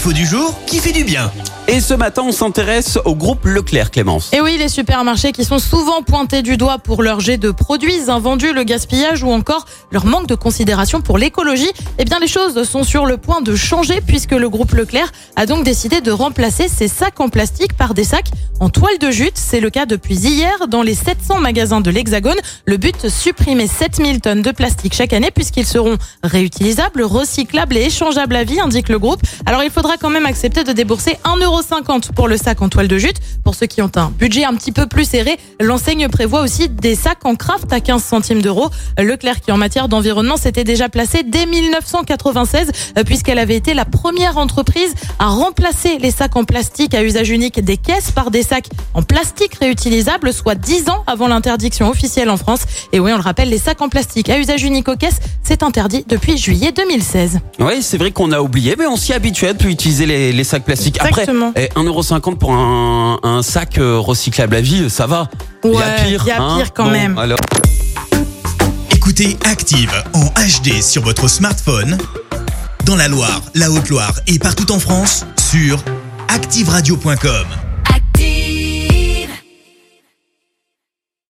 Info du jour qui fait du bien. Et ce matin, on s'intéresse au groupe Leclerc, Clémence. Et oui, les supermarchés qui sont souvent pointés du doigt pour leur jet de produits invendus, le gaspillage ou encore leur manque de considération pour l'écologie, eh bien les choses sont sur le point de changer puisque le groupe Leclerc a donc décidé de remplacer ses sacs en plastique par des sacs en toile de jute. C'est le cas depuis hier dans les 700 magasins de l'Hexagone. Le but, supprimer 7000 tonnes de plastique chaque année puisqu'ils seront réutilisables, recyclables et échangeables à vie, indique le groupe. Alors il faudra quand même accepter de débourser 1,50€ pour le sac en toile de jute. Pour ceux qui ont un budget un petit peu plus serré, l'enseigne prévoit aussi des sacs en craft à 15 centimes d'euros. Leclerc qui en matière d'environnement s'était déjà placé dès 1996 euh, puisqu'elle avait été la première entreprise à remplacer les sacs en plastique à usage unique des caisses par des sacs en plastique réutilisables, soit 10 ans avant l'interdiction officielle en France. Et oui, on le rappelle, les sacs en plastique à usage unique aux caisses, c'est interdit depuis juillet 2016. Oui, c'est vrai qu'on a oublié, mais on s'y habituait de utiliser les, les sacs plastiques. Exactement. Après, eh, 1,50€ pour un, un sac euh, recyclable à vie, ça va. Il y a Ouais, pire. il y a hein. pire quand Bon, même. Alors... Écoutez Active en HD sur votre smartphone, dans la Loire, la Haute-Loire et partout en France, sur activeradio.com.